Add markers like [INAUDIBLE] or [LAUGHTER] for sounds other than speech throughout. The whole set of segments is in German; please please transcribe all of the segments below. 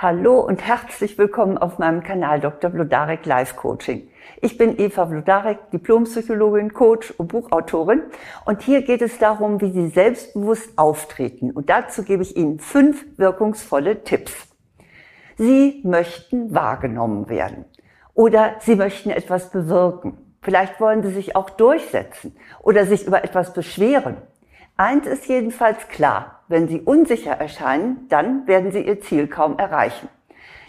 Hallo und herzlich willkommen auf meinem Kanal Dr. Vlodarek Life Coaching. Ich bin Eva Vlodarek, Diplompsychologin, Coach und Buchautorin und hier geht es darum, wie Sie selbstbewusst auftreten und dazu gebe ich Ihnen fünf wirkungsvolle Tipps. Sie möchten wahrgenommen werden oder Sie möchten etwas bewirken. Vielleicht wollen Sie sich auch durchsetzen oder sich über etwas beschweren. Eins ist jedenfalls klar, wenn Sie unsicher erscheinen, dann werden Sie Ihr Ziel kaum erreichen.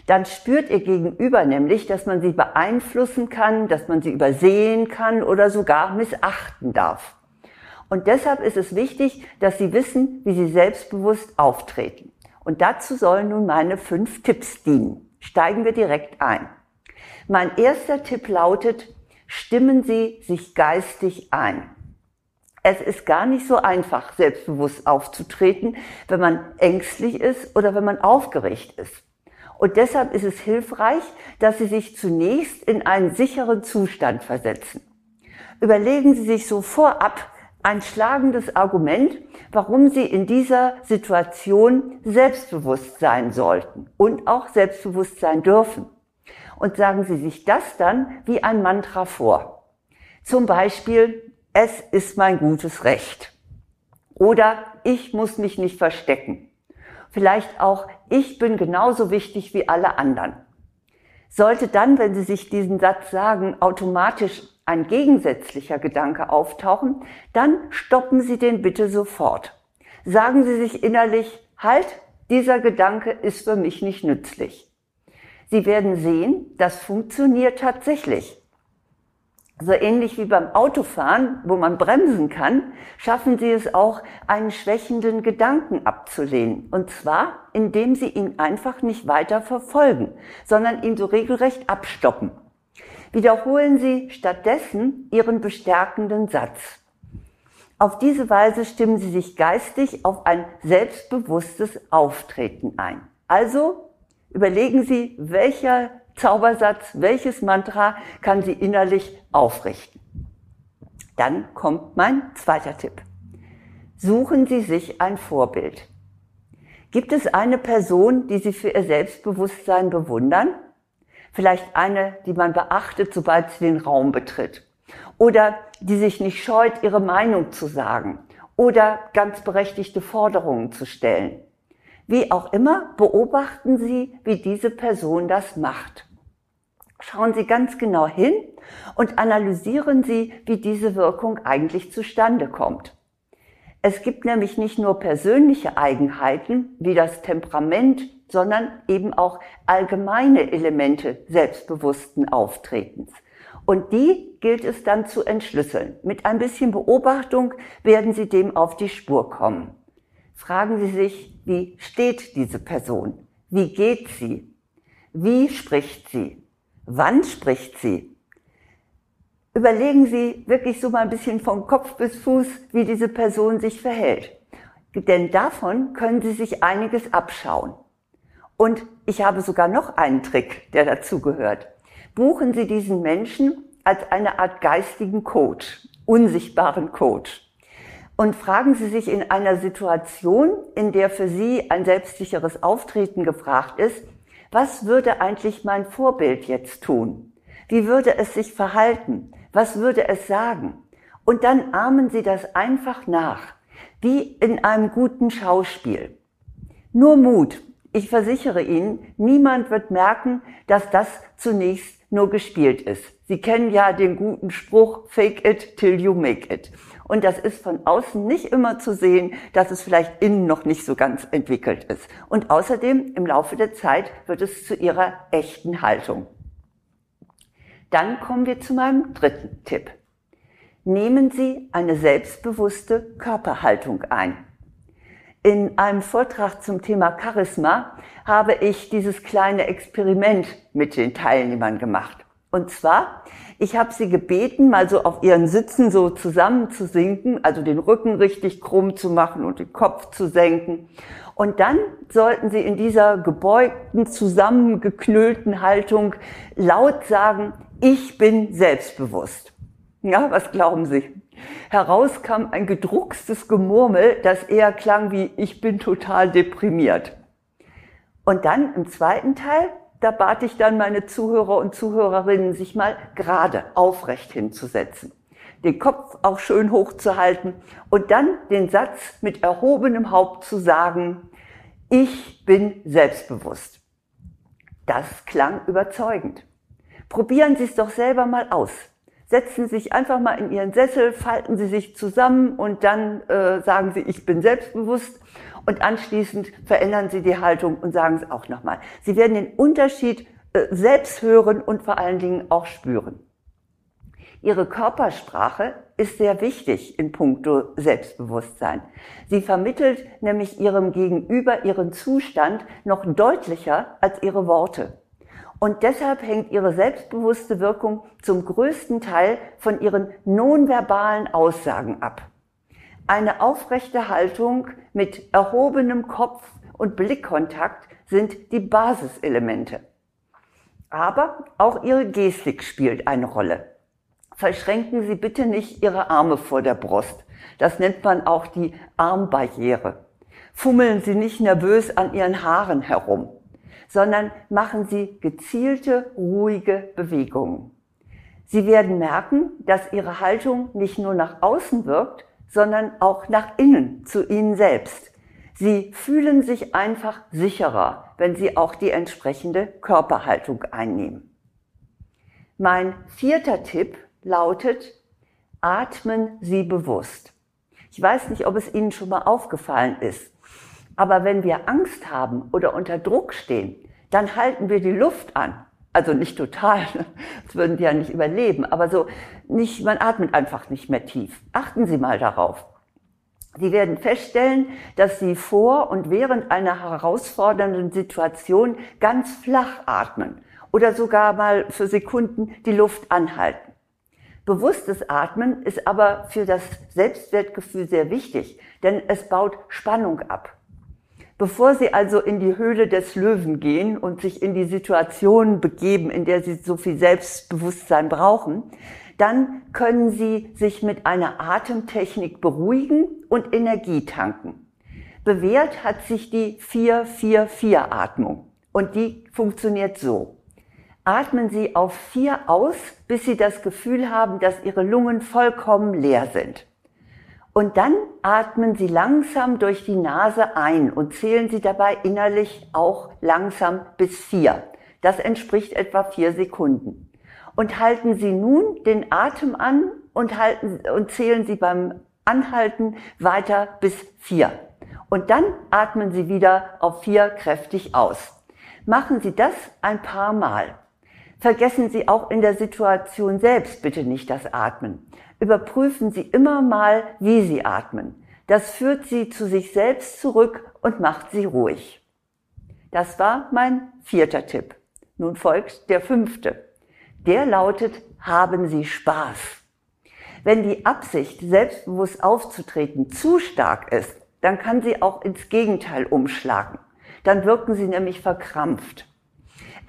Dann spürt Ihr Gegenüber nämlich, dass man Sie beeinflussen kann, dass man Sie übersehen kann oder sogar missachten darf. Und deshalb ist es wichtig, dass Sie wissen, wie Sie selbstbewusst auftreten. Und dazu sollen nun meine fünf Tipps dienen. Steigen wir direkt ein. Mein erster Tipp lautet, stimmen Sie sich geistig ein. Es ist gar nicht so einfach, selbstbewusst aufzutreten, wenn man ängstlich ist oder wenn man aufgeregt ist. Und deshalb ist es hilfreich, dass Sie sich zunächst in einen sicheren Zustand versetzen. Überlegen Sie sich so vorab ein schlagendes Argument, warum Sie in dieser Situation selbstbewusst sein sollten und auch selbstbewusst sein dürfen. Und sagen Sie sich das dann wie ein Mantra vor. Zum Beispiel, es ist mein gutes Recht. Oder ich muss mich nicht verstecken. Vielleicht auch, ich bin genauso wichtig wie alle anderen. Sollte dann, wenn Sie sich diesen Satz sagen, automatisch ein gegensätzlicher Gedanke auftauchen, dann stoppen Sie den bitte sofort. Sagen Sie sich innerlich, halt, dieser Gedanke ist für mich nicht nützlich. Sie werden sehen, das funktioniert tatsächlich so ähnlich wie beim Autofahren, wo man bremsen kann, schaffen Sie es auch, einen schwächenden Gedanken abzulehnen. Und zwar, indem Sie ihn einfach nicht weiter verfolgen, sondern ihn so regelrecht abstoppen. Wiederholen Sie stattdessen Ihren bestärkenden Satz. Auf diese Weise stimmen Sie sich geistig auf ein selbstbewusstes Auftreten ein. Also überlegen Sie, welcher Zaubersatz, welches Mantra kann sie innerlich aufrichten. Dann kommt mein zweiter Tipp. Suchen Sie sich ein Vorbild. Gibt es eine Person, die Sie für Ihr Selbstbewusstsein bewundern? Vielleicht eine, die man beachtet, sobald sie den Raum betritt. Oder die sich nicht scheut, ihre Meinung zu sagen. Oder ganz berechtigte Forderungen zu stellen. Wie auch immer, beobachten Sie, wie diese Person das macht. Schauen Sie ganz genau hin und analysieren Sie, wie diese Wirkung eigentlich zustande kommt. Es gibt nämlich nicht nur persönliche Eigenheiten wie das Temperament, sondern eben auch allgemeine Elemente selbstbewussten Auftretens. Und die gilt es dann zu entschlüsseln. Mit ein bisschen Beobachtung werden Sie dem auf die Spur kommen. Fragen Sie sich, wie steht diese Person? Wie geht sie? Wie spricht sie? Wann spricht sie? Überlegen Sie wirklich so mal ein bisschen von Kopf bis Fuß, wie diese Person sich verhält. Denn davon können Sie sich einiges abschauen. Und ich habe sogar noch einen Trick, der dazu gehört. Buchen Sie diesen Menschen als eine Art geistigen Coach, unsichtbaren Coach und fragen Sie sich in einer Situation, in der für Sie ein selbstsicheres Auftreten gefragt ist, was würde eigentlich mein Vorbild jetzt tun? Wie würde es sich verhalten? Was würde es sagen? Und dann ahmen Sie das einfach nach, wie in einem guten Schauspiel. Nur Mut. Ich versichere Ihnen, niemand wird merken, dass das zunächst nur gespielt ist. Sie kennen ja den guten Spruch, fake it till you make it. Und das ist von außen nicht immer zu sehen, dass es vielleicht innen noch nicht so ganz entwickelt ist. Und außerdem, im Laufe der Zeit wird es zu ihrer echten Haltung. Dann kommen wir zu meinem dritten Tipp. Nehmen Sie eine selbstbewusste Körperhaltung ein. In einem Vortrag zum Thema Charisma habe ich dieses kleine Experiment mit den Teilnehmern gemacht. Und zwar, ich habe sie gebeten, mal so auf ihren Sitzen so zusammen zu sinken, also den Rücken richtig krumm zu machen und den Kopf zu senken. Und dann sollten sie in dieser gebeugten, zusammengeknüllten Haltung laut sagen, ich bin selbstbewusst. Ja, was glauben Sie? Heraus kam ein gedruckstes Gemurmel, das eher klang wie ich bin total deprimiert. Und dann im zweiten Teil, da bat ich dann meine Zuhörer und Zuhörerinnen, sich mal gerade aufrecht hinzusetzen, den Kopf auch schön hochzuhalten und dann den Satz mit erhobenem Haupt zu sagen, ich bin selbstbewusst. Das klang überzeugend. Probieren Sie es doch selber mal aus. Setzen Sie sich einfach mal in Ihren Sessel, falten Sie sich zusammen und dann äh, sagen Sie, ich bin selbstbewusst und anschließend verändern Sie die Haltung und sagen es auch nochmal. Sie werden den Unterschied äh, selbst hören und vor allen Dingen auch spüren. Ihre Körpersprache ist sehr wichtig in puncto Selbstbewusstsein. Sie vermittelt nämlich ihrem Gegenüber ihren Zustand noch deutlicher als ihre Worte. Und deshalb hängt ihre selbstbewusste Wirkung zum größten Teil von ihren nonverbalen Aussagen ab. Eine aufrechte Haltung mit erhobenem Kopf und Blickkontakt sind die Basiselemente. Aber auch ihre Gestik spielt eine Rolle. Verschränken Sie bitte nicht Ihre Arme vor der Brust. Das nennt man auch die Armbarriere. Fummeln Sie nicht nervös an Ihren Haaren herum, sondern machen Sie gezielte, ruhige Bewegungen. Sie werden merken, dass Ihre Haltung nicht nur nach außen wirkt, sondern auch nach innen zu ihnen selbst. Sie fühlen sich einfach sicherer, wenn sie auch die entsprechende Körperhaltung einnehmen. Mein vierter Tipp lautet, atmen Sie bewusst. Ich weiß nicht, ob es Ihnen schon mal aufgefallen ist, aber wenn wir Angst haben oder unter Druck stehen, dann halten wir die Luft an. Also nicht total, [LAUGHS] das würden wir ja nicht überleben, aber so nicht, man atmet einfach nicht mehr tief. Achten Sie mal darauf. Sie werden feststellen, dass Sie vor und während einer herausfordernden Situation ganz flach atmen oder sogar mal für Sekunden die Luft anhalten. Bewusstes Atmen ist aber für das Selbstwertgefühl sehr wichtig, denn es baut Spannung ab. Bevor Sie also in die Höhle des Löwen gehen und sich in die Situation begeben, in der Sie so viel Selbstbewusstsein brauchen, dann können Sie sich mit einer Atemtechnik beruhigen und Energie tanken. Bewährt hat sich die 4-4-4-Atmung und die funktioniert so. Atmen Sie auf 4 aus, bis Sie das Gefühl haben, dass Ihre Lungen vollkommen leer sind. Und dann atmen Sie langsam durch die Nase ein und zählen Sie dabei innerlich auch langsam bis vier. Das entspricht etwa vier Sekunden. Und halten Sie nun den Atem an und, halten, und zählen Sie beim Anhalten weiter bis vier. Und dann atmen Sie wieder auf vier kräftig aus. Machen Sie das ein paar Mal. Vergessen Sie auch in der Situation selbst bitte nicht das Atmen überprüfen Sie immer mal, wie Sie atmen. Das führt Sie zu sich selbst zurück und macht Sie ruhig. Das war mein vierter Tipp. Nun folgt der fünfte. Der lautet, haben Sie Spaß. Wenn die Absicht, selbstbewusst aufzutreten, zu stark ist, dann kann sie auch ins Gegenteil umschlagen. Dann wirken sie nämlich verkrampft.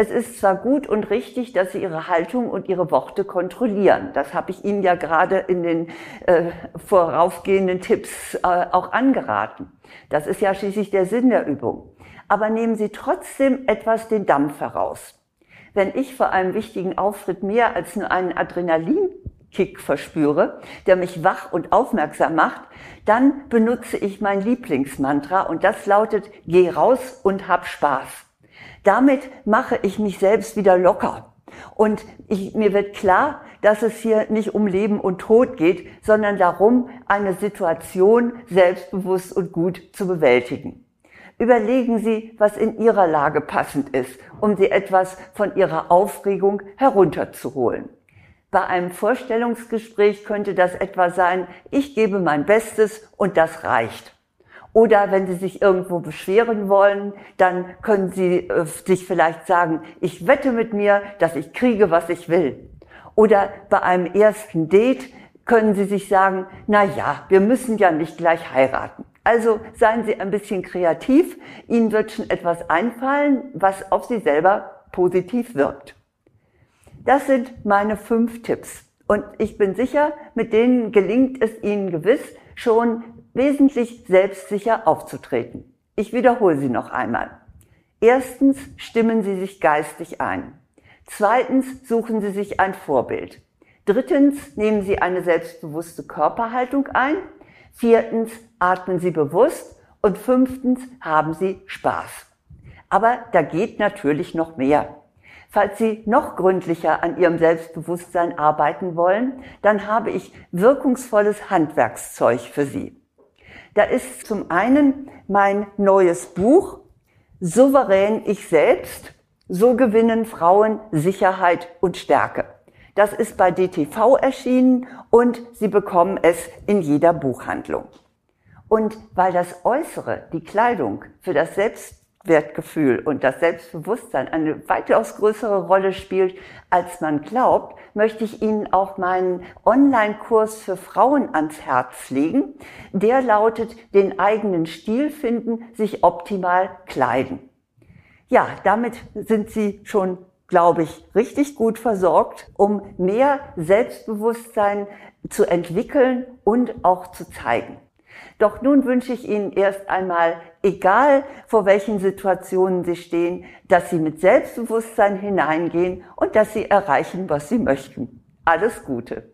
Es ist zwar gut und richtig, dass Sie Ihre Haltung und Ihre Worte kontrollieren. Das habe ich Ihnen ja gerade in den äh, voraufgehenden Tipps äh, auch angeraten. Das ist ja schließlich der Sinn der Übung. Aber nehmen Sie trotzdem etwas den Dampf heraus. Wenn ich vor einem wichtigen Auftritt mehr als nur einen Adrenalinkick verspüre, der mich wach und aufmerksam macht, dann benutze ich mein Lieblingsmantra und das lautet, geh raus und hab Spaß. Damit mache ich mich selbst wieder locker. Und ich, mir wird klar, dass es hier nicht um Leben und Tod geht, sondern darum, eine Situation selbstbewusst und gut zu bewältigen. Überlegen Sie, was in Ihrer Lage passend ist, um Sie etwas von Ihrer Aufregung herunterzuholen. Bei einem Vorstellungsgespräch könnte das etwa sein, ich gebe mein Bestes und das reicht. Oder wenn Sie sich irgendwo beschweren wollen, dann können Sie äh, sich vielleicht sagen, ich wette mit mir, dass ich kriege, was ich will. Oder bei einem ersten Date können Sie sich sagen, na ja, wir müssen ja nicht gleich heiraten. Also seien Sie ein bisschen kreativ. Ihnen wird schon etwas einfallen, was auf Sie selber positiv wirkt. Das sind meine fünf Tipps. Und ich bin sicher, mit denen gelingt es Ihnen gewiss, schon wesentlich selbstsicher aufzutreten. Ich wiederhole sie noch einmal. Erstens stimmen Sie sich geistig ein. Zweitens suchen Sie sich ein Vorbild. Drittens nehmen Sie eine selbstbewusste Körperhaltung ein. Viertens atmen Sie bewusst. Und fünftens haben Sie Spaß. Aber da geht natürlich noch mehr. Falls Sie noch gründlicher an Ihrem Selbstbewusstsein arbeiten wollen, dann habe ich wirkungsvolles Handwerkszeug für Sie. Da ist zum einen mein neues Buch Souverän ich selbst, so gewinnen Frauen Sicherheit und Stärke. Das ist bei DTV erschienen und Sie bekommen es in jeder Buchhandlung. Und weil das Äußere, die Kleidung, für das Selbstwertgefühl und das Selbstbewusstsein eine weitaus größere Rolle spielt, als man glaubt, möchte ich Ihnen auch meinen Online-Kurs für Frauen ans Herz legen. Der lautet, den eigenen Stil finden, sich optimal kleiden. Ja, damit sind Sie schon glaube ich, richtig gut versorgt, um mehr Selbstbewusstsein zu entwickeln und auch zu zeigen. Doch nun wünsche ich Ihnen erst einmal, egal vor welchen Situationen Sie stehen, dass Sie mit Selbstbewusstsein hineingehen und dass Sie erreichen, was Sie möchten. Alles Gute.